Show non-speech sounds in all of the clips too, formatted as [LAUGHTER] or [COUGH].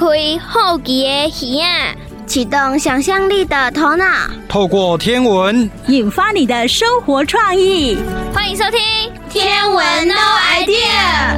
开好奇的耳启动想象力的头脑，透过天文引发你的生活创意。欢迎收听《天文 No Idea》。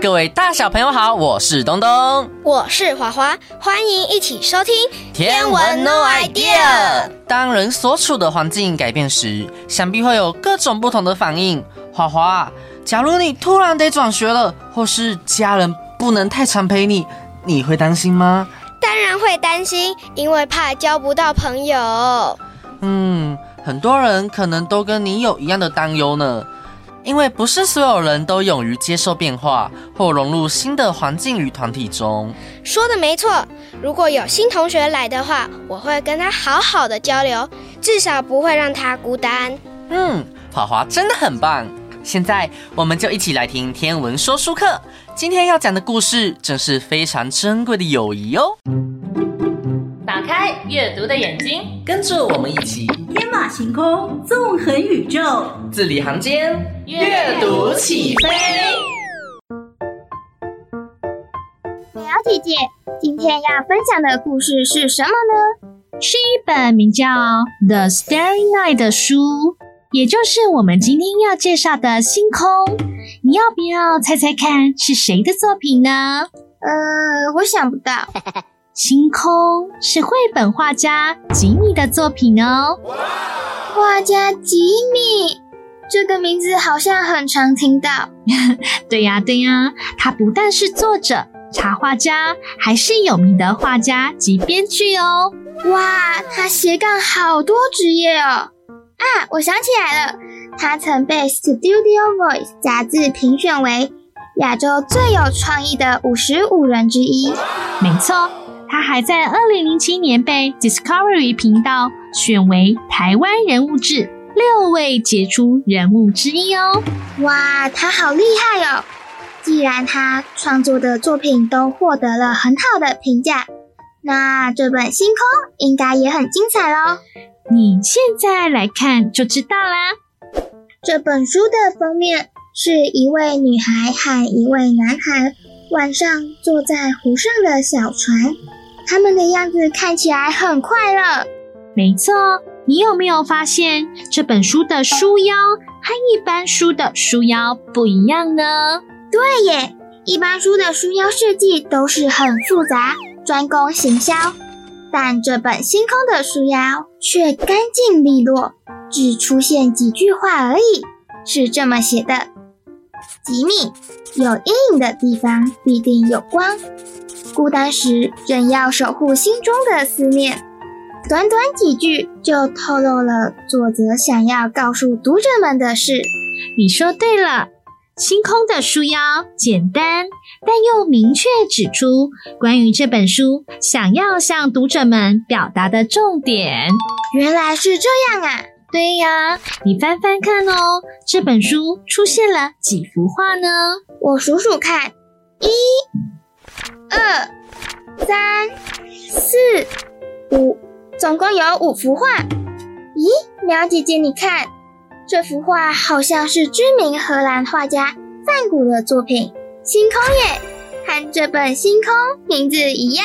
各位大小朋友好，我是东东，我是华华，欢迎一起收听《天文 No Idea》。当人所处的环境改变时，想必会有各种不同的反应。华华，假如你突然得转学了，或是家人不能太常陪你。你会担心吗？当然会担心，因为怕交不到朋友。嗯，很多人可能都跟你有一样的担忧呢。因为不是所有人都勇于接受变化或融入新的环境与团体中。说的没错，如果有新同学来的话，我会跟他好好的交流，至少不会让他孤单。嗯，华华真的很棒。现在我们就一起来听天文说书课。今天要讲的故事，正是非常珍贵的友谊哦。打开阅读的眼睛，跟着我们一起天马行空，纵横宇宙，字里行间，阅读起飞。美瑶姐姐，今天要分享的故事是什么呢？是一本名叫《The Starry Night》的书。也就是我们今天要介绍的星空，你要不要猜猜看是谁的作品呢？呃，我想不到。星空是绘本画家吉米的作品哦。画家吉米，这个名字好像很常听到。[LAUGHS] 对呀，对呀，他不但是作者、插画家，还是有名的画家及编剧哦。哇，他斜杠好多职业哦。啊，我想起来了，他曾被《Studio Voice》杂志评选为亚洲最有创意的五十五人之一。没错，他还在二零零七年被 Discovery 频道选为台湾人物志六位杰出人物之一哦。哇，他好厉害哦！既然他创作的作品都获得了很好的评价，那这本《星空》应该也很精彩喽。你现在来看就知道啦。这本书的封面是一位女孩和一位男孩晚上坐在湖上的小船，他们的样子看起来很快乐。没错，你有没有发现这本书的书腰和一般书的书腰不一样呢？对耶，一般书的书腰设计都是很复杂，专攻行销。但这本星空的书腰却干净利落，只出现几句话而已，是这么写的：吉米，有阴影的地方必定有光，孤单时仍要守护心中的思念。短短几句就透露了作者想要告诉读者们的事。你说对了。星空的书腰简单，但又明确指出关于这本书想要向读者们表达的重点。原来是这样啊！对呀，你翻翻看哦，这本书出现了几幅画呢？我数数看，一、二、三、四、五，总共有五幅画。咦，苗姐姐，你看。这幅画好像是知名荷兰画家梵谷的作品，星空耶，和这本《星空》名字一样。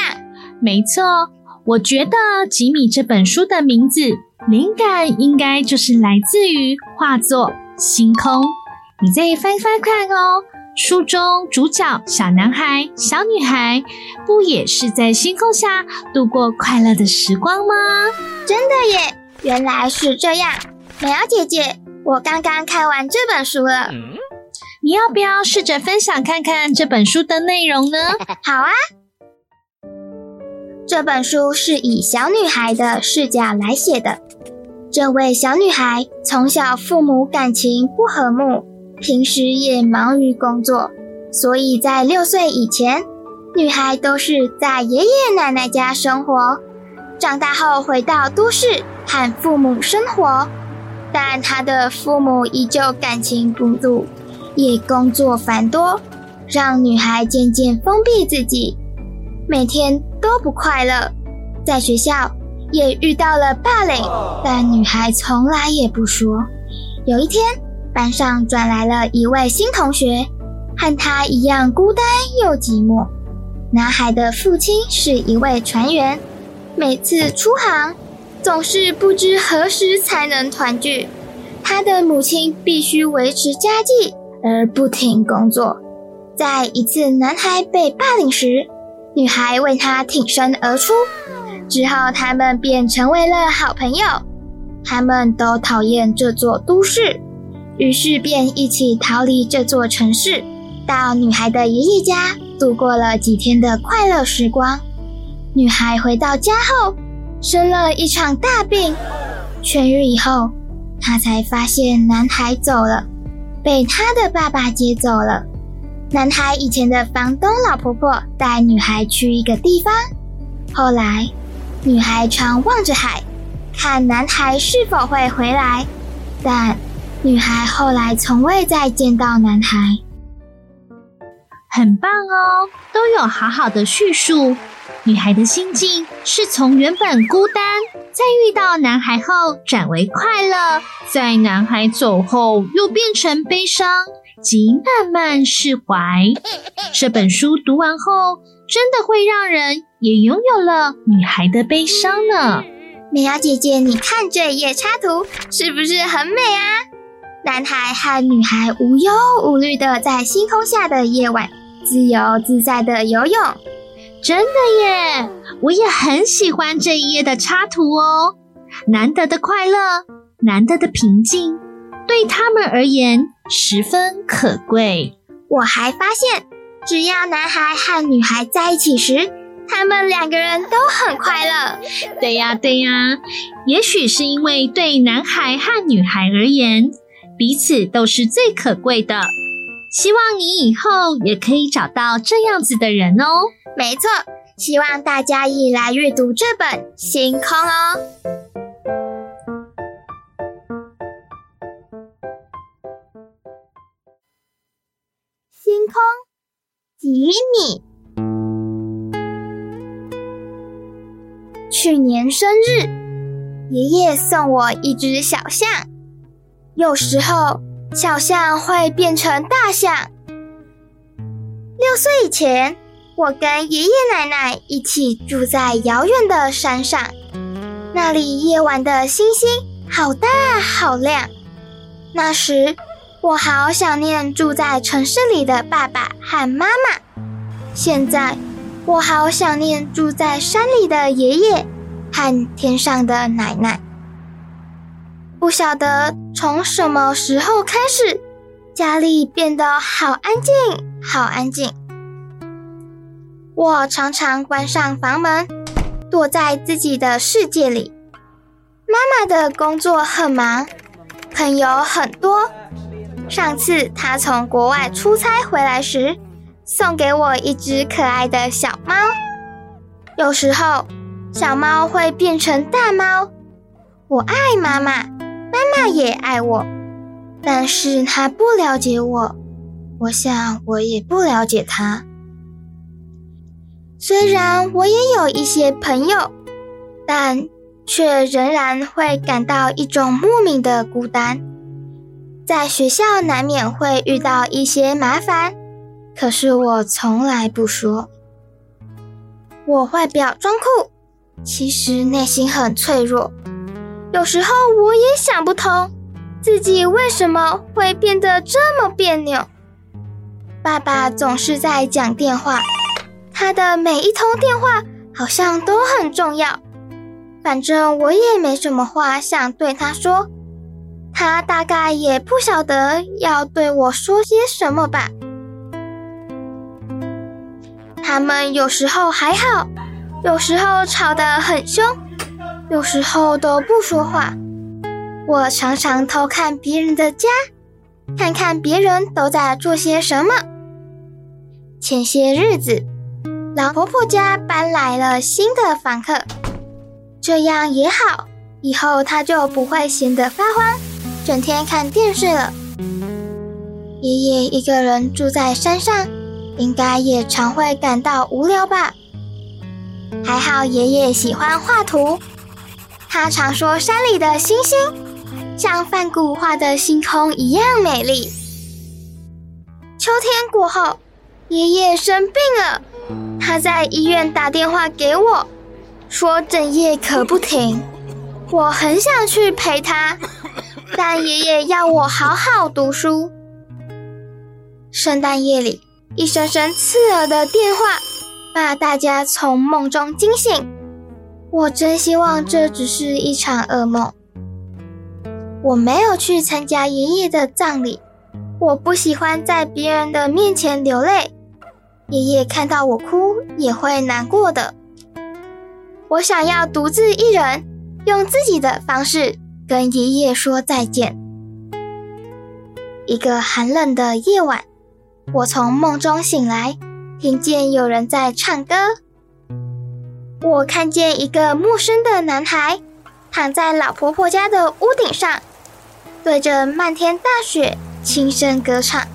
没错，我觉得吉米这本书的名字灵感应该就是来自于画作《星空》。你再翻翻看哦，书中主角小男孩、小女孩不也是在星空下度过快乐的时光吗？真的耶，原来是这样。美瑶姐姐。我刚刚看完这本书了，嗯，你要不要试着分享看看这本书的内容呢？[LAUGHS] 好啊，这本书是以小女孩的视角来写的。这位小女孩从小父母感情不和睦，平时也忙于工作，所以在六岁以前，女孩都是在爷爷奶奶家生活。长大后回到都市和父母生活。但他的父母依旧感情不足，也工作繁多，让女孩渐渐封闭自己，每天都不快乐。在学校也遇到了霸凌，但女孩从来也不说。有一天，班上转来了一位新同学，和他一样孤单又寂寞。男孩的父亲是一位船员，每次出航总是不知何时才能团聚。他的母亲必须维持家计而不停工作。在一次男孩被霸凌时，女孩为他挺身而出，之后他们便成为了好朋友。他们都讨厌这座都市，于是便一起逃离这座城市，到女孩的爷爷家度过了几天的快乐时光。女孩回到家后，生了一场大病，痊愈以后，他才发现男孩走了，被他的爸爸接走了。男孩以前的房东老婆婆带女孩去一个地方，后来女孩常望着海，看男孩是否会回来，但女孩后来从未再见到男孩。很棒哦，都有好好的叙述。女孩的心境是从原本孤单，在遇到男孩后转为快乐，在男孩走后又变成悲伤。即慢慢释怀。这本书读完后，真的会让人也拥有了女孩的悲伤呢。美瑶姐姐，你看这一页插图是不是很美啊？男孩和女孩无忧无虑的在星空下的夜晚，自由自在的游泳。真的耶！我也很喜欢这一页的插图哦。难得的快乐，难得的平静，对他们而言。十分可贵。我还发现，只要男孩和女孩在一起时，他们两个人都很快乐。对呀，对呀。也许是因为对男孩和女孩而言，彼此都是最可贵的。希望你以后也可以找到这样子的人哦。没错，希望大家一来阅读这本《星空》哦。星空吉米，去年生日，爷爷送我一只小象。有时候，小象会变成大象。六岁以前，我跟爷爷奶奶一起住在遥远的山上，那里夜晚的星星好大好亮。那时，我好想念住在城市里的爸爸和妈妈。现在，我好想念住在山里的爷爷和天上的奶奶。不晓得从什么时候开始，家里变得好安静，好安静。我常常关上房门，躲在自己的世界里。妈妈的工作很忙，朋友很多。上次她从国外出差回来时，送给我一只可爱的小猫。有时候，小猫会变成大猫。我爱妈妈，妈妈也爱我，但是她不了解我，我想我也不了解她。虽然我也有一些朋友，但却仍然会感到一种莫名的孤单。在学校难免会遇到一些麻烦，可是我从来不说。我外表装酷，其实内心很脆弱。有时候我也想不通，自己为什么会变得这么别扭。爸爸总是在讲电话，他的每一通电话好像都很重要。反正我也没什么话想对他说。他大概也不晓得要对我说些什么吧。他们有时候还好，有时候吵得很凶，有时候都不说话。我常常偷看别人的家，看看别人都在做些什么。前些日子，老婆婆家搬来了新的房客，这样也好，以后她就不会闲得发慌。整天看电视了。爷爷一个人住在山上，应该也常会感到无聊吧？还好爷爷喜欢画图，他常说山里的星星像梵谷画的星空一样美丽。秋天过后，爷爷生病了，他在医院打电话给我，说整夜咳不停。我很想去陪他，[LAUGHS] 但爷爷要我好好读书。圣诞夜里，一声声刺耳的电话把大家从梦中惊醒。我真希望这只是一场噩梦。我没有去参加爷爷的葬礼。我不喜欢在别人的面前流泪，爷爷看到我哭也会难过的。我想要独自一人，用自己的方式跟爷爷说再见。一个寒冷的夜晚，我从梦中醒来，听见有人在唱歌。我看见一个陌生的男孩躺在老婆婆家的屋顶上，对着漫天大雪。轻声歌唱，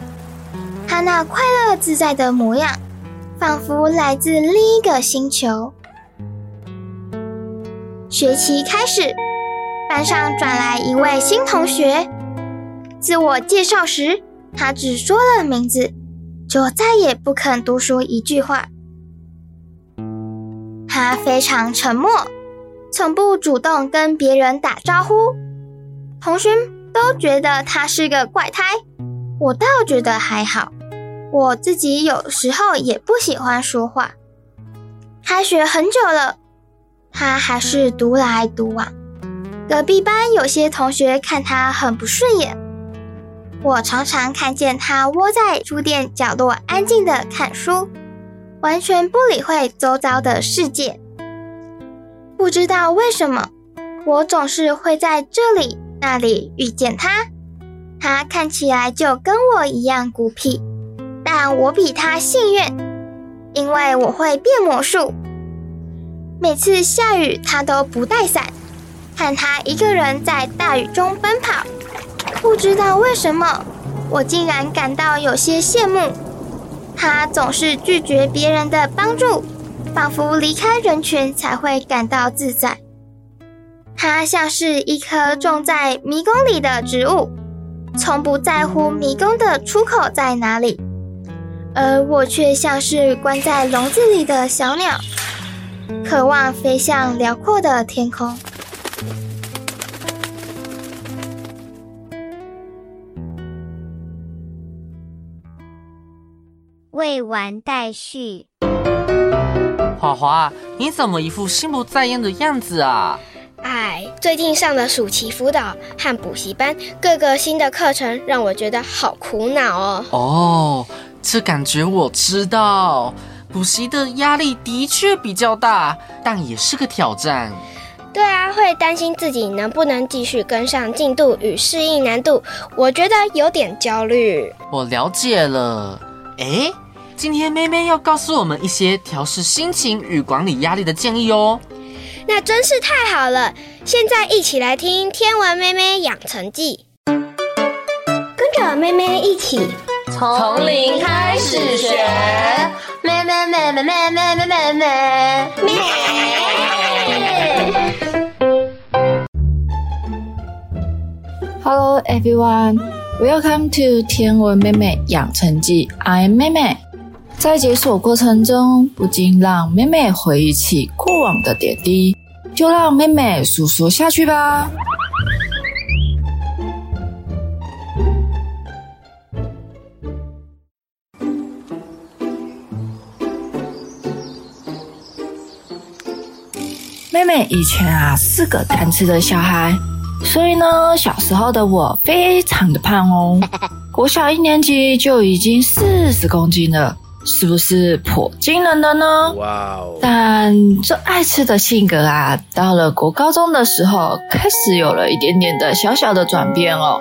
他那快乐自在的模样，仿佛来自另一个星球。学期开始，班上转来一位新同学。自我介绍时，他只说了名字，就再也不肯多说一句话。他非常沉默，从不主动跟别人打招呼。同学。都觉得他是个怪胎，我倒觉得还好。我自己有时候也不喜欢说话。开学很久了，他还是独来独往。隔壁班有些同学看他很不顺眼。我常常看见他窝在书店角落，安静地看书，完全不理会周遭的世界。不知道为什么，我总是会在这里。那里遇见他，他看起来就跟我一样孤僻，但我比他幸运，因为我会变魔术。每次下雨，他都不带伞，看他一个人在大雨中奔跑，不知道为什么，我竟然感到有些羡慕。他总是拒绝别人的帮助，仿佛离开人群才会感到自在。他像是一颗种在迷宫里的植物，从不在乎迷宫的出口在哪里，而我却像是关在笼子里的小鸟，渴望飞向辽阔的天空。未完待续。华华，你怎么一副心不在焉的样子啊？哎，最近上的暑期辅导和补习班，各个新的课程让我觉得好苦恼哦。哦，这感觉我知道，补习的压力的确比较大，但也是个挑战。对啊，会担心自己能不能继续跟上进度与适应难度，我觉得有点焦虑。我了解了。哎，今天妹妹要告诉我们一些调试心情与管理压力的建议哦。那真是太好了！现在一起来听《天文妹妹养成记》，跟着妹妹一起从零开始学。妹妹妹妹妹妹妹妹妹妹。Hello everyone, welcome to 天文妹妹养成记。I'm 妹妹。在解锁过程中，不禁让妹妹回忆起过往的点滴。就让妹妹诉说下去吧。妹妹以前啊是个贪吃的小孩，所以呢，小时候的我非常的胖哦。[LAUGHS] 国小一年级就已经四十公斤了。是不是颇惊人的呢？哇哦！但这爱吃的性格啊，到了国高中的时候，开始有了一点点的小小的转变哦。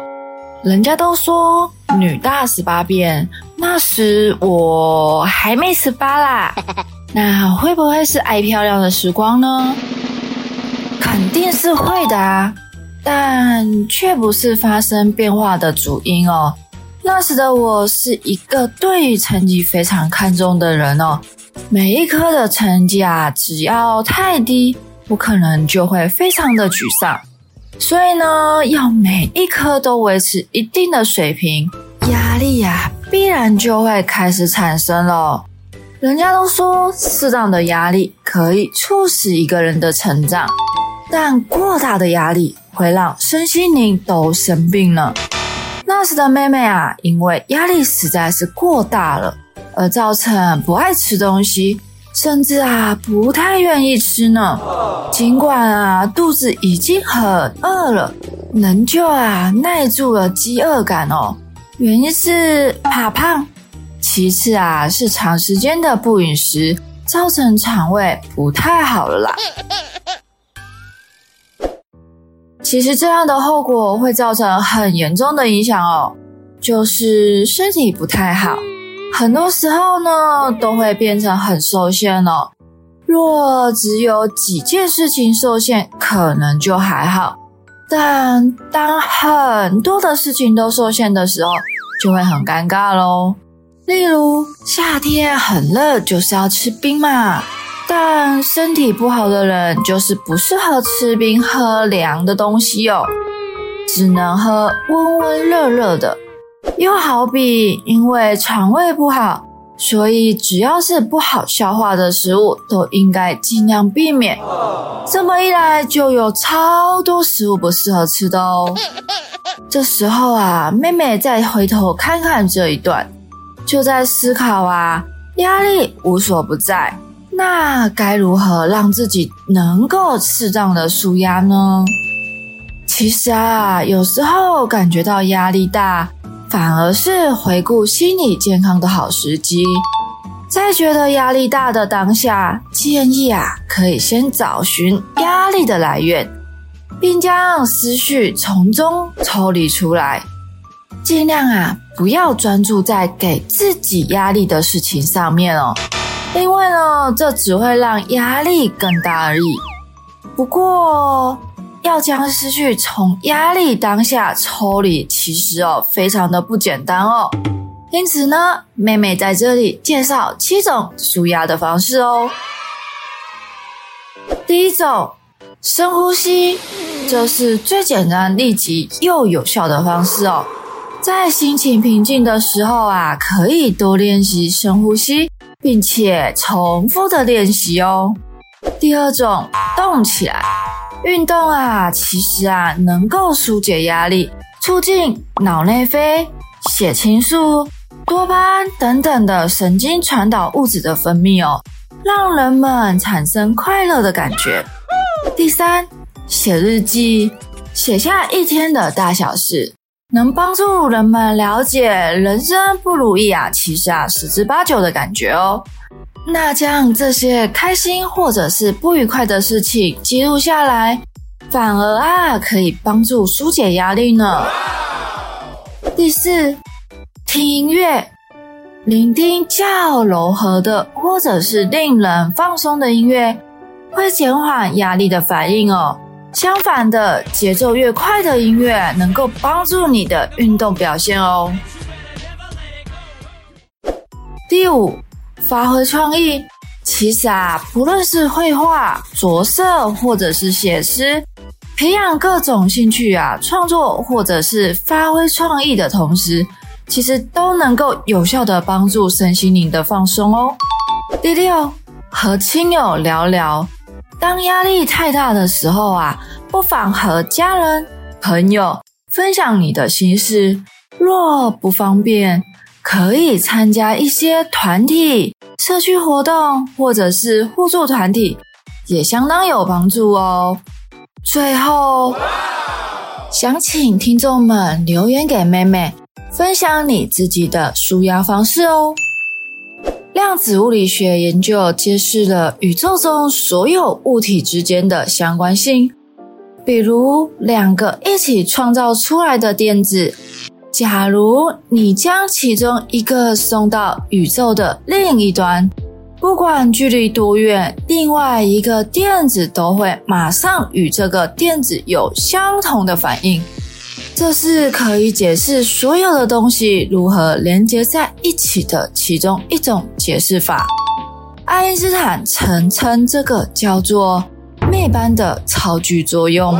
人家都说女大十八变，那时我还没十八啦。[LAUGHS] 那会不会是爱漂亮的时光呢？肯定是会的啊，但却不是发生变化的主因哦。那时的我是一个对于成绩非常看重的人哦，每一科的成绩啊，只要太低，我可能就会非常的沮丧。所以呢，要每一科都维持一定的水平，压力呀必然就会开始产生了。人家都说，适当的压力可以促使一个人的成长，但过大的压力会让身心灵都生病了。那时的妹妹啊，因为压力实在是过大了，而造成不爱吃东西，甚至啊不太愿意吃呢。尽管啊肚子已经很饿了，仍旧啊耐住了饥饿感哦。原因是怕胖。其次啊，是长时间的不饮食，造成肠胃不太好了啦。其实这样的后果会造成很严重的影响哦，就是身体不太好，很多时候呢都会变成很受限哦。若只有几件事情受限，可能就还好，但当很多的事情都受限的时候，就会很尴尬喽。例如夏天很热，就是要吃冰嘛。但身体不好的人就是不适合吃冰喝凉的东西哦，只能喝温温热热的。又好比因为肠胃不好，所以只要是不好消化的食物都应该尽量避免。这么一来，就有超多食物不适合吃的哦。这时候啊，妹妹再回头看看这一段。就在思考啊，压力无所不在，那该如何让自己能够适当的舒压呢？其实啊，有时候感觉到压力大，反而是回顾心理健康的好时机。在觉得压力大的当下，建议啊，可以先找寻压力的来源，并将思绪从中抽离出来。尽量啊，不要专注在给自己压力的事情上面哦，因为呢，这只会让压力更大而已。不过，要将思绪从压力当下抽离，其实哦，非常的不简单哦。因此呢，妹妹在这里介绍七种舒压的方式哦。第一种，深呼吸，这是最简单、立即又有效的方式哦。在心情平静的时候啊，可以多练习深呼吸，并且重复的练习哦。第二种，动起来，运动啊，其实啊，能够疏解压力，促进脑内啡、血清素、多巴胺等等的神经传导物质的分泌哦，让人们产生快乐的感觉。第三，写日记，写下一天的大小事。能帮助人们了解人生不如意啊，其实啊十之八九的感觉哦。那将这些开心或者是不愉快的事情记录下来，反而啊可以帮助纾解压力呢。第四，听音乐，聆听较柔和的或者是令人放松的音乐，会减缓压力的反应哦。相反的，节奏越快的音乐能够帮助你的运动表现哦。第五，发挥创意。其实啊，不论是绘画、着色，或者是写诗，培养各种兴趣啊，创作或者是发挥创意的同时，其实都能够有效的帮助身心灵的放松哦。第六，和亲友聊聊。当压力太大的时候啊，不妨和家人、朋友分享你的心事。若不方便，可以参加一些团体、社区活动，或者是互助团体，也相当有帮助哦。最后，想请听众们留言给妹妹，分享你自己的舒压方式哦。量子物理学研究揭示了宇宙中所有物体之间的相关性，比如两个一起创造出来的电子，假如你将其中一个送到宇宙的另一端，不管距离多远，另外一个电子都会马上与这个电子有相同的反应。这是可以解释所有的东西如何连接在一起的其中一种解释法。爱因斯坦曾称这个叫做“灭斑的超距作用”。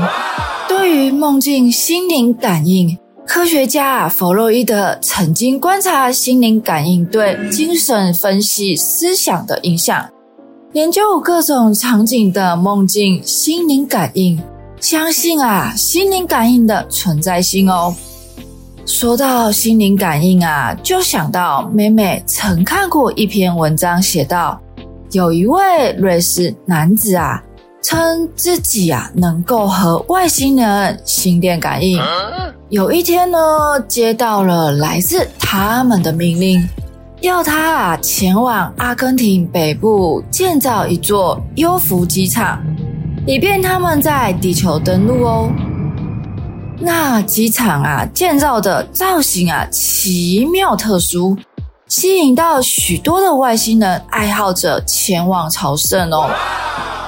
对于梦境心灵感应，科学家弗洛伊德曾经观察心灵感应对精神分析思想的影响，研究各种场景的梦境心灵感应，相信啊心灵感应的存在性哦。说到心灵感应啊，就想到妹妹曾看过一篇文章，写道有一位瑞士男子啊。称自己啊能够和外星人心电感应。有一天呢，接到了来自他们的命令，要他啊前往阿根廷北部建造一座优浮机场，以便他们在地球登陆哦。那机场啊建造的造型啊奇妙特殊，吸引到许多的外星人爱好者前往朝圣哦。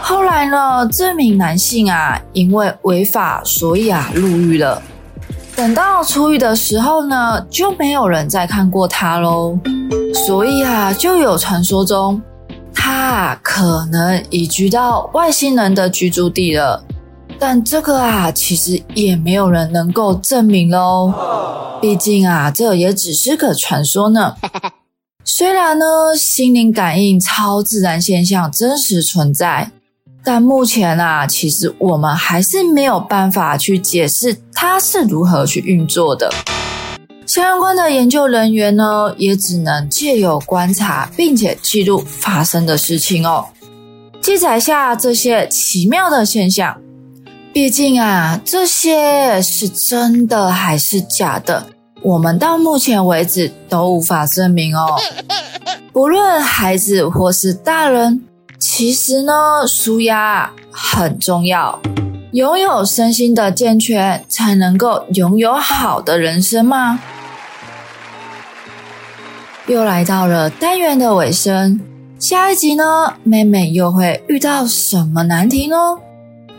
后来呢，这名男性啊，因为违法，所以啊入狱了。等到出狱的时候呢，就没有人再看过他喽。所以啊，就有传说中，他可能移居到外星人的居住地了。但这个啊，其实也没有人能够证明喽。毕竟啊，这也只是个传说呢。[LAUGHS] 虽然呢，心灵感应超自然现象真实存在。但目前啊，其实我们还是没有办法去解释它是如何去运作的。相关的研究人员呢，也只能借由观察，并且记录发生的事情哦，记载下这些奇妙的现象。毕竟啊，这些是真的还是假的，我们到目前为止都无法证明哦。[LAUGHS] 不论孩子或是大人。其实呢，舒压很重要，拥有身心的健全，才能够拥有好的人生嘛。又来到了单元的尾声，下一集呢，妹妹又会遇到什么难题呢？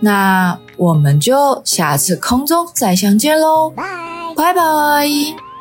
那我们就下次空中再相见喽，拜拜。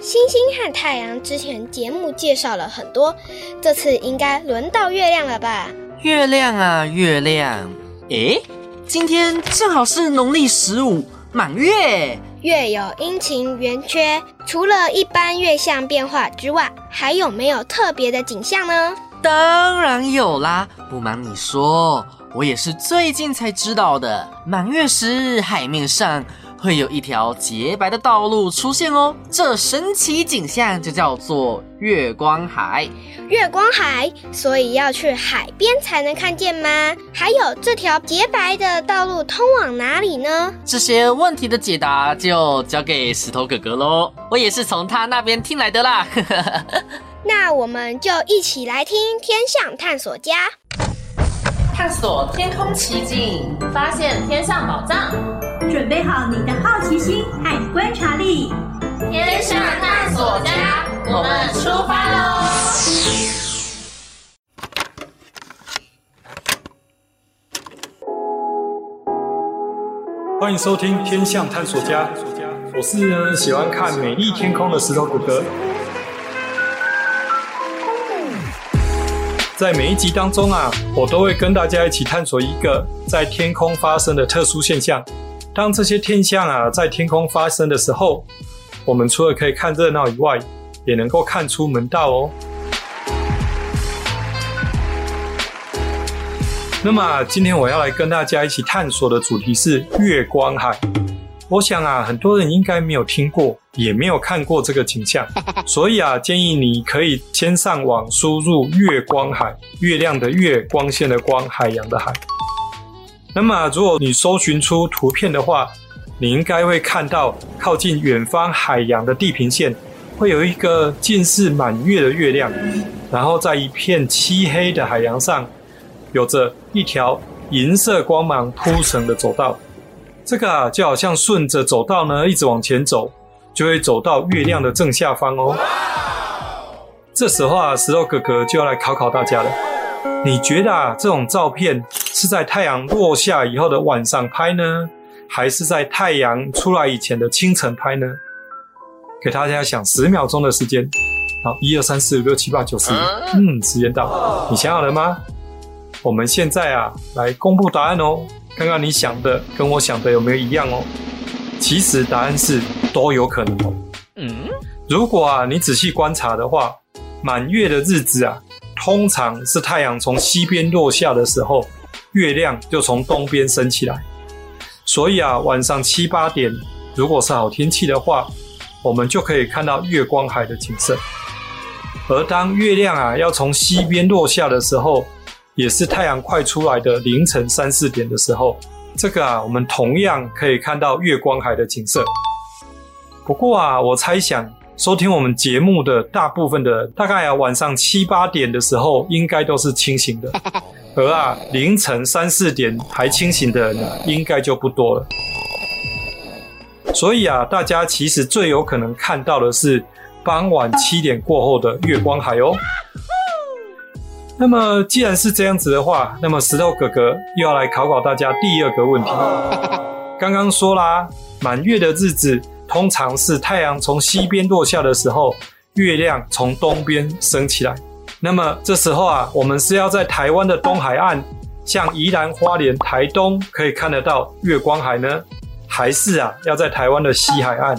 星星和太阳之前节目介绍了很多，这次应该轮到月亮了吧？月亮啊，月亮！诶，今天正好是农历十五满月，月有阴晴圆缺，除了一般月相变化之外，还有没有特别的景象呢？当然有啦！不瞒你说，我也是最近才知道的。满月时，海面上。会有一条洁白的道路出现哦，这神奇景象就叫做月光海。月光海，所以要去海边才能看见吗？还有这条洁白的道路通往哪里呢？这些问题的解答就交给石头哥哥喽，我也是从他那边听来的啦。[LAUGHS] 那我们就一起来听天象探索家，探索天空奇境，发现天上宝藏。准备好你的好奇心和观察力，天象探索家，我们出发喽！欢迎收听天象探索家，我是喜欢看美丽天空的石头哥哥。在每一集当中啊，我都会跟大家一起探索一个在天空发生的特殊现象。当这些天象啊在天空发生的时候，我们除了可以看热闹以外，也能够看出门道哦。那么今天我要来跟大家一起探索的主题是月光海。我想啊，很多人应该没有听过，也没有看过这个景象，[LAUGHS] 所以啊，建议你可以先上网输入“月光海”，月亮的月，光线的光，海洋的海。那么，如果你搜寻出图片的话，你应该会看到靠近远方海洋的地平线，会有一个近似满月的月亮，然后在一片漆黑的海洋上，有着一条银色光芒铺成的走道。这个啊，就好像顺着走道呢，一直往前走，就会走到月亮的正下方哦。这时候啊，石头哥哥就要来考考大家了。你觉得啊，这种照片是在太阳落下以后的晚上拍呢，还是在太阳出来以前的清晨拍呢？给大家想十秒钟的时间。好，一二三四五六七八九十，嗯，时间到，你想好了吗？我们现在啊，来公布答案哦，看看你想的跟我想的有没有一样哦。其实答案是都有可能哦。嗯，如果啊你仔细观察的话，满月的日子啊，通常是太阳从西边落下的时候，月亮就从东边升起来。所以啊，晚上七八点，如果是好天气的话，我们就可以看到月光海的景色。而当月亮啊要从西边落下的时候，也是太阳快出来的凌晨三四点的时候，这个啊我们同样可以看到月光海的景色。不过啊，我猜想收听我们节目的大部分的，大概啊晚上七八点的时候，应该都是清醒的。[LAUGHS] 而啊凌晨三四点还清醒的人呢，应该就不多了。所以啊，大家其实最有可能看到的是。傍晚七点过后的月光海哦。[LAUGHS] 那么既然是这样子的话，那么石头哥哥又要来考考大家第二个问题。[LAUGHS] 刚刚说啦，满月的日子通常是太阳从西边落下的时候，月亮从东边升起来。那么这时候啊，我们是要在台湾的东海岸，像宜兰花莲、台东可以看得到月光海呢，还是啊要在台湾的西海岸？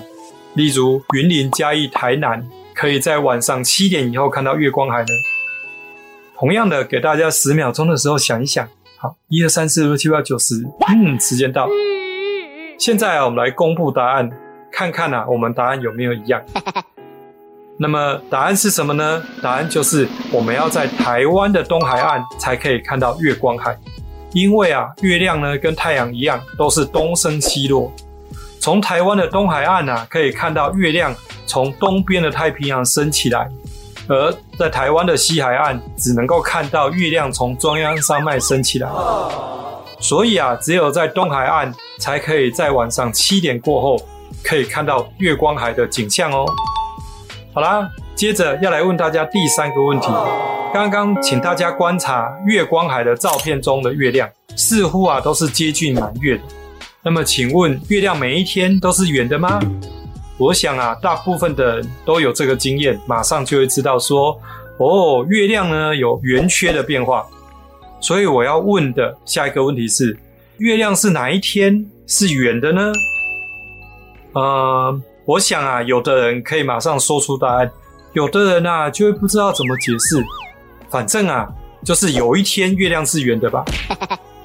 例如云林、嘉义、台南，可以在晚上七点以后看到月光海呢。同样的，给大家十秒钟的时候想一想。好，一二三四五六七八九十，嗯，时间到。现在啊，我们来公布答案，看看啊，我们答案有没有一样。[LAUGHS] 那么答案是什么呢？答案就是我们要在台湾的东海岸才可以看到月光海，因为啊，月亮呢跟太阳一样，都是东升西落。从台湾的东海岸啊，可以看到月亮从东边的太平洋升起来；而在台湾的西海岸，只能够看到月亮从中央山脉升起来。所以啊，只有在东海岸，才可以在晚上七点过后，可以看到月光海的景象哦。好啦，接着要来问大家第三个问题。刚刚请大家观察月光海的照片中的月亮，似乎啊都是接近满月的。那么，请问月亮每一天都是圆的吗？我想啊，大部分的人都有这个经验，马上就会知道说，哦，月亮呢有圆缺的变化。所以我要问的下一个问题是，月亮是哪一天是圆的呢？呃，我想啊，有的人可以马上说出答案，有的人啊就会不知道怎么解释。反正啊，就是有一天月亮是圆的吧。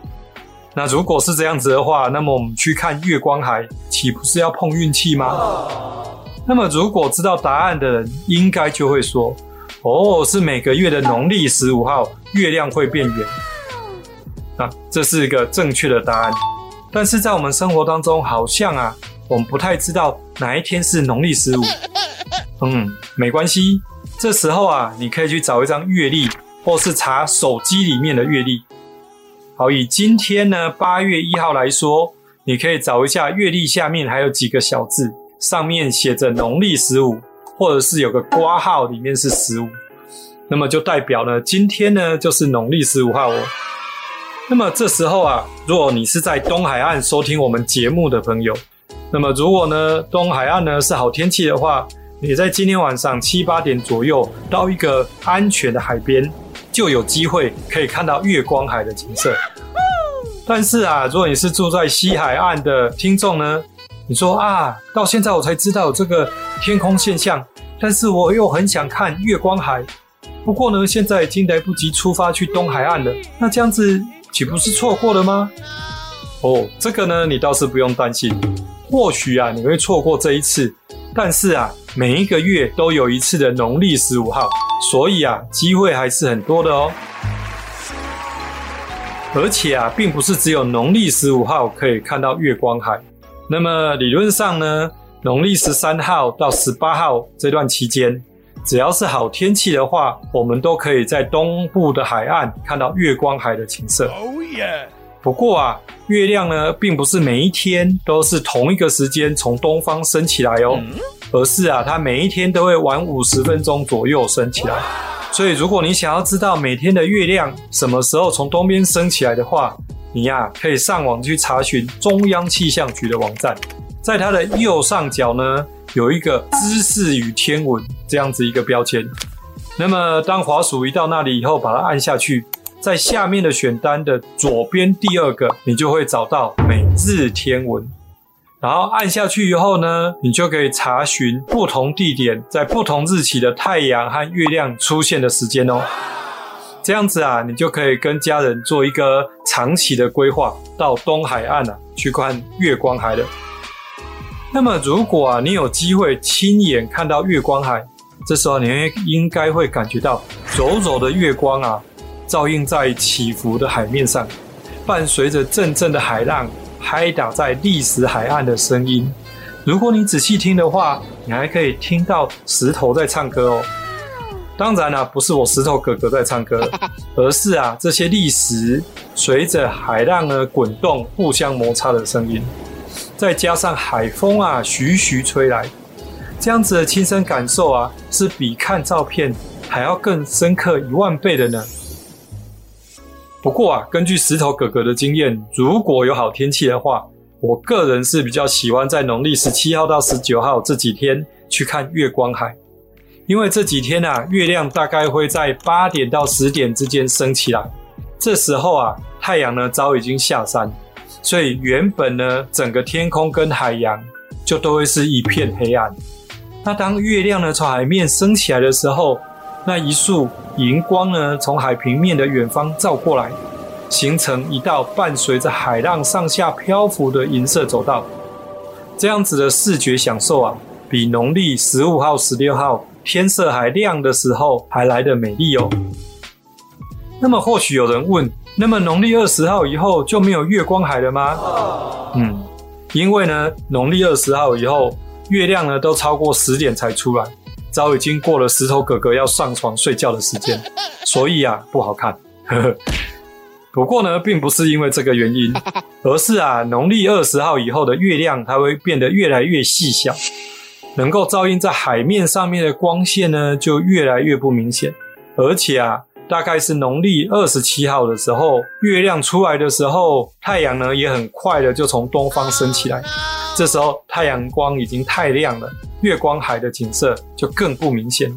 [LAUGHS] 那如果是这样子的话，那么我们去看月光海，岂不是要碰运气吗？那么如果知道答案的人，应该就会说：“哦，是每个月的农历十五号，月亮会变圆。”啊，这是一个正确的答案。但是在我们生活当中，好像啊，我们不太知道哪一天是农历十五。嗯，没关系，这时候啊，你可以去找一张月历，或是查手机里面的月历。好，以今天呢，八月一号来说，你可以找一下月历下面还有几个小字，上面写着农历十五，或者是有个括号，里面是十五，那么就代表呢，今天呢就是农历十五号哦。那么这时候啊，如果你是在东海岸收听我们节目的朋友，那么如果呢东海岸呢是好天气的话，你在今天晚上七八点左右到一个安全的海边。就有机会可以看到月光海的景色。但是啊，如果你是住在西海岸的听众呢，你说啊，到现在我才知道这个天空现象，但是我又很想看月光海。不过呢，现在已经来不及出发去东海岸了，那这样子岂不是错过了吗？哦，这个呢，你倒是不用担心。或许啊，你会错过这一次，但是啊，每一个月都有一次的农历十五号。所以啊，机会还是很多的哦。而且啊，并不是只有农历十五号可以看到月光海。那么理论上呢，农历十三号到十八号这段期间，只要是好天气的话，我们都可以在东部的海岸看到月光海的景色。Oh yeah! 不过啊，月亮呢，并不是每一天都是同一个时间从东方升起来哦。而是啊，它每一天都会晚五十分钟左右升起来。所以，如果你想要知道每天的月亮什么时候从东边升起来的话，你呀、啊、可以上网去查询中央气象局的网站，在它的右上角呢，有一个知识与天文这样子一个标签。那么当滑鼠移到那里以后，把它按下去，在下面的选单的左边第二个，你就会找到每日天文。然后按下去以后呢，你就可以查询不同地点在不同日期的太阳和月亮出现的时间哦。这样子啊，你就可以跟家人做一个长期的规划，到东海岸啊去看月光海了。那么，如果啊你有机会亲眼看到月光海，这时候你应该会感觉到柔柔的月光啊，照映在起伏的海面上，伴随着阵阵的海浪。拍打在砾石海岸的声音，如果你仔细听的话，你还可以听到石头在唱歌哦。当然啦、啊，不是我石头哥哥在唱歌，[LAUGHS] 而是啊这些砾石随着海浪呢滚动，互相摩擦的声音，再加上海风啊徐徐吹来，这样子的亲身感受啊，是比看照片还要更深刻一万倍的呢。不过啊，根据石头哥哥的经验，如果有好天气的话，我个人是比较喜欢在农历十七号到十九号这几天去看月光海，因为这几天啊，月亮大概会在八点到十点之间升起来，这时候啊，太阳呢早已经下山，所以原本呢，整个天空跟海洋就都会是一片黑暗。那当月亮呢从海面升起来的时候，那一束银光呢，从海平面的远方照过来，形成一道伴随着海浪上下漂浮的银色走道。这样子的视觉享受啊，比农历十五号、十六号天色还亮的时候还来得美丽哦。那么或许有人问，那么农历二十号以后就没有月光海了吗？嗯，因为呢，农历二十号以后，月亮呢都超过十点才出来。早已经过了石头哥哥要上床睡觉的时间，[LAUGHS] 所以啊不好看。[LAUGHS] 不过呢，并不是因为这个原因，[LAUGHS] 而是啊农历二十号以后的月亮它会变得越来越细小，能够照映在海面上面的光线呢就越来越不明显，而且啊大概是农历二十七号的时候，月亮出来的时候，太阳呢也很快的就从东方升起来，这时候太阳光已经太亮了。月光海的景色就更不明显了。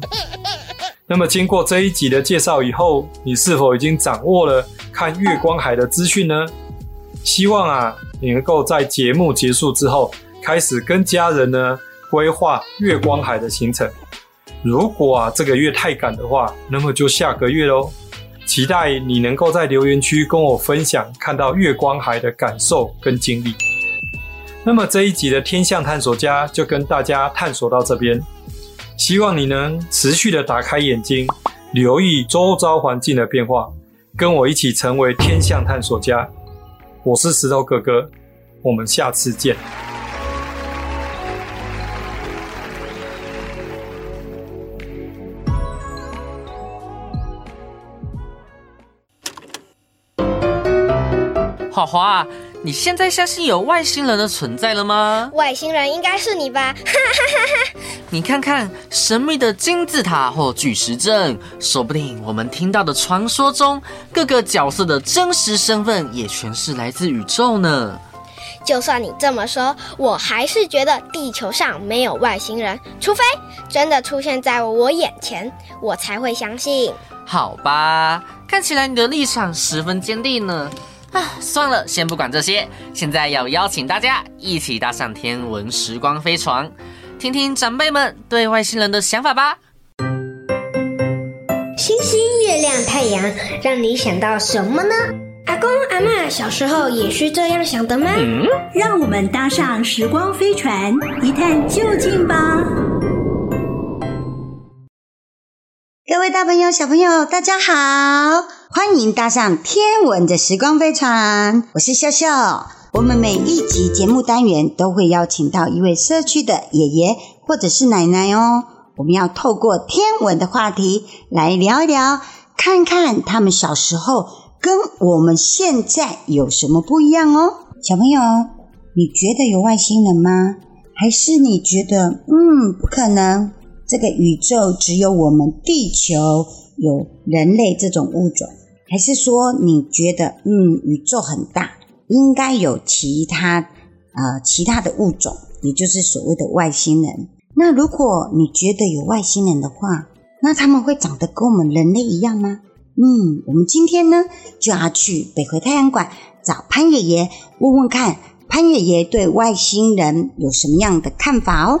[LAUGHS] 那么，经过这一集的介绍以后，你是否已经掌握了看月光海的资讯呢？希望啊，你能够在节目结束之后，开始跟家人呢规划月光海的行程。如果啊这个月太赶的话，那么就下个月喽。期待你能够在留言区跟我分享看到月光海的感受跟经历。那么这一集的天象探索家就跟大家探索到这边，希望你能持续的打开眼睛，留意周遭环境的变化，跟我一起成为天象探索家。我是石头哥哥，我们下次见。花花。你现在相信有外星人的存在了吗？外星人应该是你吧？哈哈哈哈你看看神秘的金字塔或巨石阵，说不定我们听到的传说中各个角色的真实身份也全是来自宇宙呢。就算你这么说，我还是觉得地球上没有外星人，除非真的出现在我眼前，我才会相信。好吧，看起来你的立场十分坚定呢。啊，算了，先不管这些。现在要邀请大家一起搭上天文时光飞船，听听长辈们对外星人的想法吧。星星、月亮、太阳，让你想到什么呢？阿公阿嬷小时候也是这样想的吗？嗯，让我们搭上时光飞船，一探究竟吧。各位大朋友、小朋友，大家好。欢迎搭上天文的时光飞船，我是笑笑。我们每一集节目单元都会邀请到一位社区的爷爷或者是奶奶哦。我们要透过天文的话题来聊一聊，看看他们小时候跟我们现在有什么不一样哦。小朋友，你觉得有外星人吗？还是你觉得，嗯，不可能，这个宇宙只有我们地球有人类这种物种？还是说你觉得，嗯，宇宙很大，应该有其他呃其他的物种，也就是所谓的外星人。那如果你觉得有外星人的话，那他们会长得跟我们人类一样吗？嗯，我们今天呢就要去北回太阳馆找潘爷爷问问看，潘爷爷对外星人有什么样的看法哦。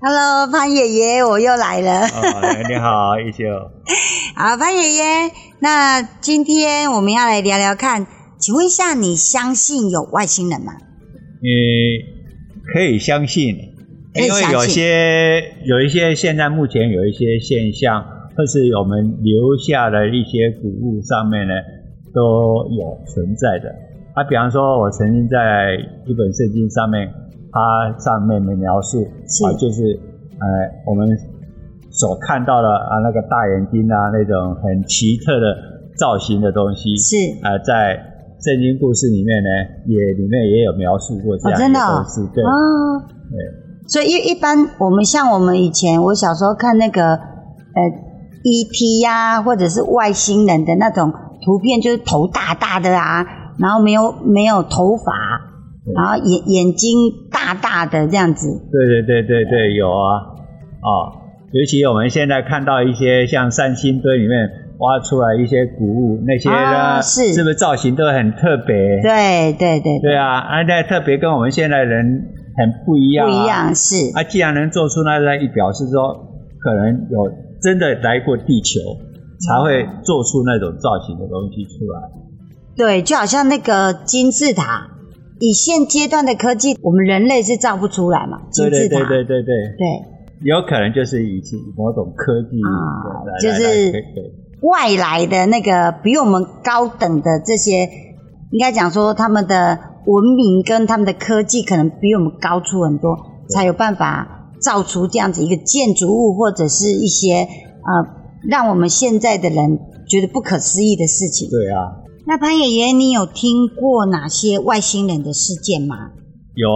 Hello，潘爷爷，我又来了。哦，你好，一休。[LAUGHS] 好，潘爷爷，那今天我们要来聊聊看，请问一下，你相信有外星人吗？你可以相信，因为有些有一些现在目前有一些现象，或是我们留下的一些古物上面呢，都有存在的。啊，比方说，我曾经在一本圣经上面。它上面的描述啊，就是呃，我们所看到的啊，那个大眼睛啊，那种很奇特的造型的东西，是。啊、呃，在圣经故事里面呢，也里面也有描述过这样的东西，对，哦，对，所以一一般我们像我们以前，我小时候看那个呃，E.T. 呀、啊，或者是外星人的那种图片，就是头大大的啊，然后没有没有头发。然后眼眼睛大大的这样子，对对对对对，有啊，哦，尤其我们现在看到一些像三星堆里面挖出来一些古物，那些呢，啊、是是不是造型都很特别？对对对对啊，而且特别跟我们现在人很不一样、啊，不一样是啊，既然能做出那那，一表示说可能有真的来过地球，才会做出那种造型的东西出来。对，就好像那个金字塔。以现阶段的科技，我们人类是造不出来嘛？金字塔，对对对对对对，对，有可能就是以前某种科技啊，就是外来的那个比我们高等的这些，应该讲说他们的文明跟他们的科技可能比我们高出很多，才有办法造出这样子一个建筑物或者是一些呃，让我们现在的人觉得不可思议的事情。对啊。那潘爷爷，你有听过哪些外星人的事件吗？有，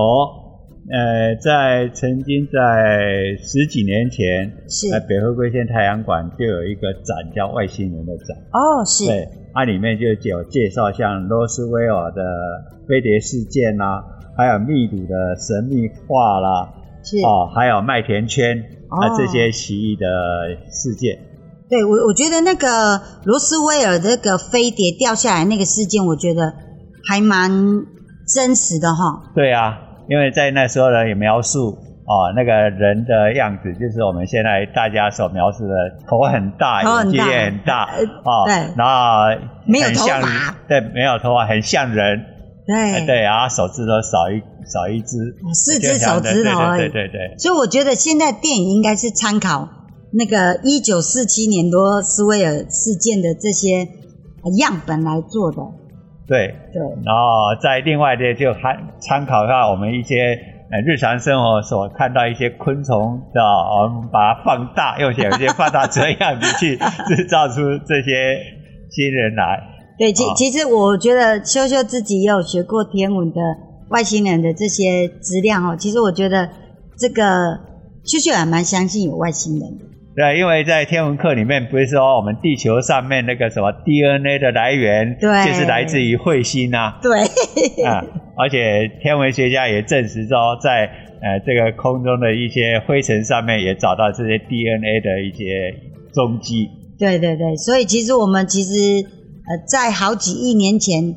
呃，在曾经在十几年前，是在北回归线太阳馆就有一个展叫外星人的展。哦，是。对，它里面就有介绍像罗斯威尔的飞碟事件啦、啊，还有秘鲁的神秘画啦，是哦，还有麦田圈啊、哦、这些奇异的事件。对，我我觉得那个罗斯威尔那个飞碟掉下来那个事件，我觉得还蛮真实的哈。对啊，因为在那时候呢，也描述哦，那个人的样子，就是我们现在大家所描述的，头很大，眼睛也很大，哦，对，然后没有头发，对，没有头发，很像人，对对，然后手指头少一少一只，四只手指头对，对，对。所以我觉得现在电影应该是参考。那个一九四七年罗斯威尔事件的这些样本来做的，对对，然后在另外的就还参考一下我们一些呃日常生活所看到一些昆虫，知道我们把它放大，用些有些放大这样子去制造出这些新人来。对，其其实我觉得修修自己也有学过天文的外星人的这些资料哦，其实我觉得这个修修还蛮相信有外星人的。对，因为在天文课里面不是说我们地球上面那个什么 DNA 的来源，对，就是来自于彗星啊。对，啊，而且天文学家也证实说，在呃这个空中的一些灰尘上面也找到这些 DNA 的一些踪迹。对对对，所以其实我们其实呃在好几亿年前，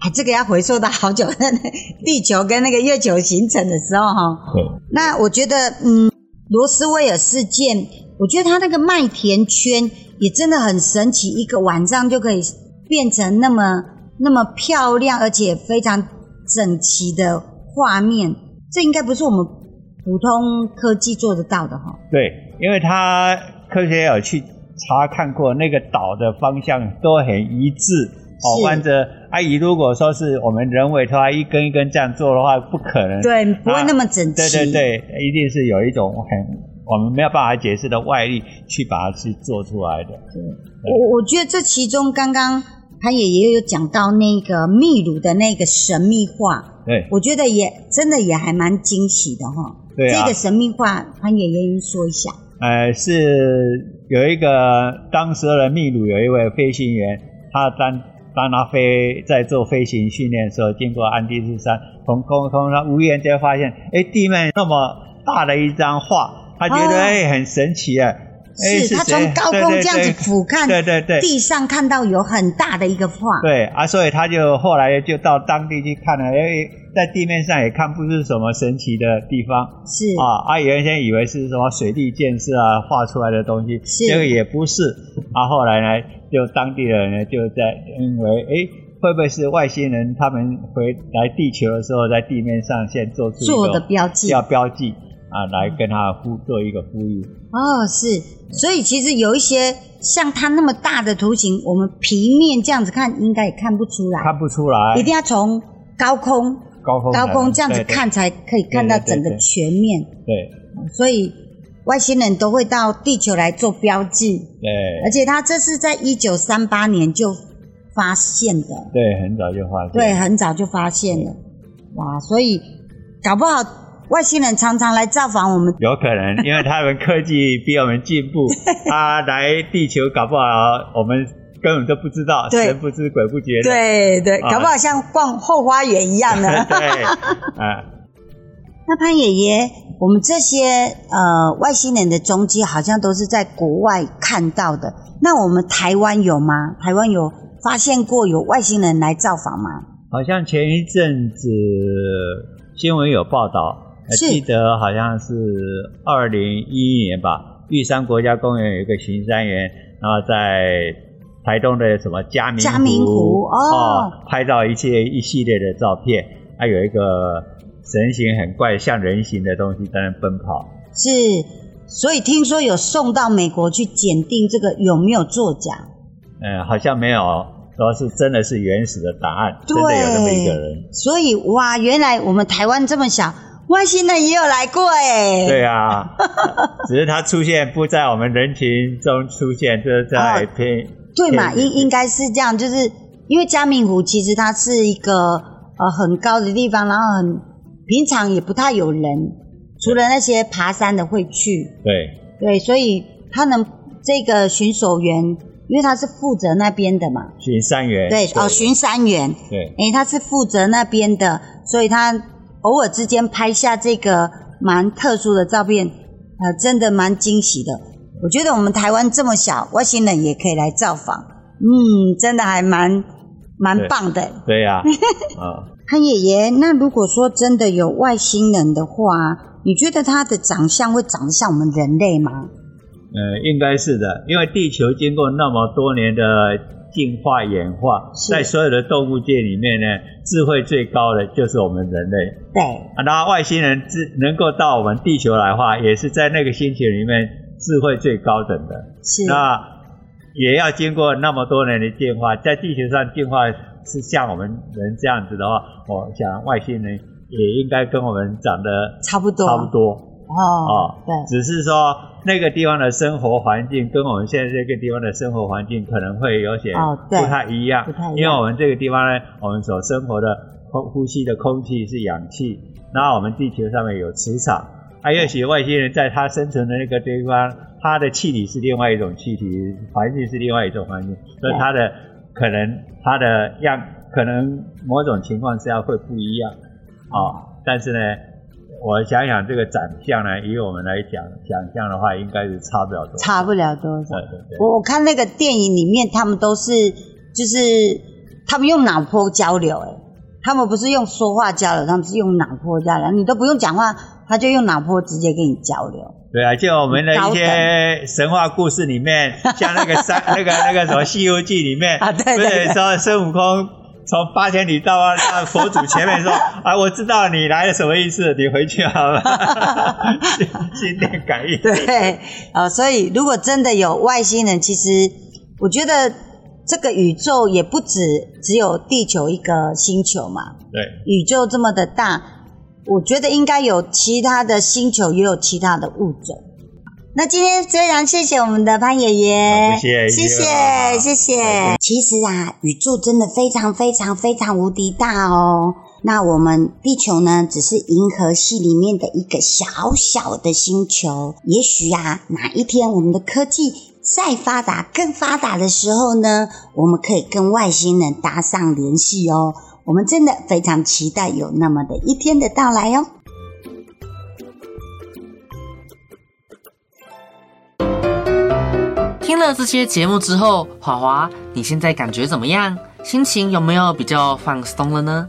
啊这个要回溯到好久，[LAUGHS] 地球跟那个月球形成的时候哈。对。那我觉得嗯。罗斯威尔事件，我觉得他那个麦田圈也真的很神奇，一个晚上就可以变成那么那么漂亮，而且非常整齐的画面。这应该不是我们普通科技做得到的哈。对，因为他科学有去查看过，那个岛的方向都很一致。哦，弯着阿姨，如果说是我们人为的话，一根一根这样做的话，不可能。对，不会那么整齐。对对对，一定是有一种很我们没有办法解释的外力去把它去做出来的。对，我我觉得这其中刚刚潘爷爷有讲到那个秘鲁的那个神秘画，对，我觉得也真的也还蛮惊喜的哈。对啊。这个神秘画，潘爷爷说一下。呃，是有一个当时的秘鲁有一位飞行员，他当。当他飞在做飞行训练的时候，经过安第斯山，从空中他无意间发现，哎，地面那么大的一张画，他觉得哎、哦、很神奇啊。是，是他从高空这样子俯瞰，对对对，地上看到有很大的一个画，对啊，所以他就后来就到当地去看了，哎，在地面上也看不出什么神奇的地方，是。啊，啊原先以为是什么水利建设啊画出来的东西，是，这个也不是，啊后来呢，就当地的人呢就在认为，哎，会不会是外星人他们回来地球的时候，在地面上先做出做的标记，要标记。啊，来跟他呼做一个呼吁。哦，是，所以其实有一些像它那么大的图形，我们平面这样子看，应该也看不出来，看不出来，一定要从高空高空高空这样子看，才可以看到整个全面。对，对，对，所以外星人都会到地球来做标记。对，而且他这是在一九三八年就发现的。对，很早就发现。对，很早就发现了。哇，所以搞不好。外星人常常来造访我们，有可能，因为他们科技比我们进步，[LAUGHS] 他来地球搞不好我们根本都不知道，神不知鬼不觉的。对对，搞不好像逛后花园一样的。[LAUGHS] 对，啊。[LAUGHS] 那潘爷爷，我们这些呃外星人的踪迹好像都是在国外看到的，那我们台湾有吗？台湾有发现过有外星人来造访吗？好像前一阵子新闻有报道。还记得好像是二零一一年吧，玉山国家公园有一个巡山员，然后在台东的什么嘉明湖，嘉明湖哦，哦，拍到一些一系列的照片，还有一个神形很怪、像人形的东西在那奔跑。是，所以听说有送到美国去检定，这个有没有作假？嗯，好像没有，说是真的是原始的答案，真的有那么一个人。所以哇，原来我们台湾这么小。外星人也有来过哎，对啊，[LAUGHS] 只是他出现不在我们人群中出现，就是在偏、哦、对嘛，应应该是这样，就是因为嘉明湖其实它是一个呃很高的地方，然后很平常也不太有人，除了那些爬山的会去，对。对，所以他能这个巡守员，因为他是负责那边的嘛，巡山员，对，对。哦，巡山员，对，哎，他是负责那边的，所以他。偶尔之间拍下这个蛮特殊的照片，呃，真的蛮惊喜的。我觉得我们台湾这么小，外星人也可以来造访，嗯，真的还蛮蛮棒的。对呀，[LAUGHS] 啊，潘爷爷，那如果说真的有外星人的话，你觉得他的长相会长得像我们人类吗？呃，应该是的，因为地球经过那么多年的。进化演化，在所有的动物界里面呢，智慧最高的就是我们人类。对，啊，然后外星人智能够到我们地球来的话，也是在那个星球里面智慧最高等的。是，那也要经过那么多年的进化，在地球上进化是像我们人这样子的话，我想外星人也应该跟我们长得差不多，差不多。哦，哦，对，只是说那个地方的生活环境跟我们现在这个地方的生活环境可能会有些不太一样，不太一样，因为我们这个地方呢，我们所生活的空呼吸的空气是氧气，然后我们地球上面有磁场，还有些外星人在他生存的那个地方，他的气体是另外一种气体，环境是另外一种环境，所以他的可能他的样可能某种情况下会不一样啊，但是呢。我想想，这个长相呢，以我们来讲，想象的话，应该是差不了多少。差不了多少。对对对。我我看那个电影里面，他们都是就是他们用脑波交流，哎，他们不是用说话交流，他们是用脑波交流，你都不用讲话，他就用脑波直接跟你交流。对啊，就我们的一些神话故事里面，[LAUGHS] 像那个三那个那个什么《西游记》里面，啊，对对对，对说孙悟空。从八千里到啊，佛祖前面说啊，我知道你来了什么意思，你回去好了，[LAUGHS] 心电感应。对，啊、呃，所以如果真的有外星人，其实我觉得这个宇宙也不止只有地球一个星球嘛。对，宇宙这么的大，我觉得应该有其他的星球，也有其他的物种。那今天非常谢谢我们的潘爷爷，谢谢谢谢谢谢。其实啊，宇宙真的非常非常非常无敌大哦。那我们地球呢，只是银河系里面的一个小小的星球。也许啊，哪一天我们的科技再发达、更发达的时候呢，我们可以跟外星人搭上联系哦。我们真的非常期待有那么的一天的到来哦。听了这些节目之后，华华，你现在感觉怎么样？心情有没有比较放松了呢？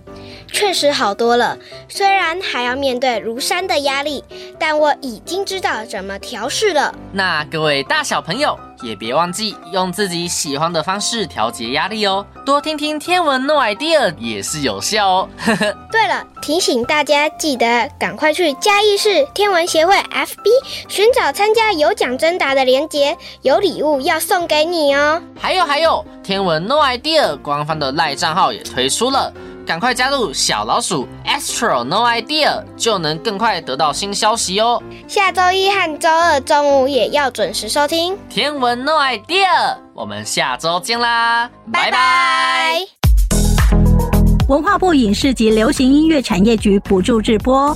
确实好多了，虽然还要面对如山的压力，但我已经知道怎么调试了。那各位大小朋友也别忘记用自己喜欢的方式调节压力哦，多听听天文 No idea 也是有效哦。[LAUGHS] [LAUGHS] 对了，提醒大家记得赶快去嘉义市天文协会 FB 寻找参加有奖征答的连结，有礼物要送给你哦。还有还有，天文 No idea 官方的赖账号也推出了。赶快加入小老鼠 Astro No Idea，就能更快得到新消息哦。下周一和周二中午也要准时收听天文 No Idea。我们下周见啦，拜拜。文化部影视及流行音乐产业局补助直播。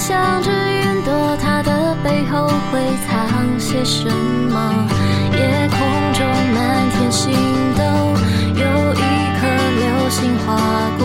想着云朵它的背后会藏些什么？夜空中满天星斗有一颗流星划过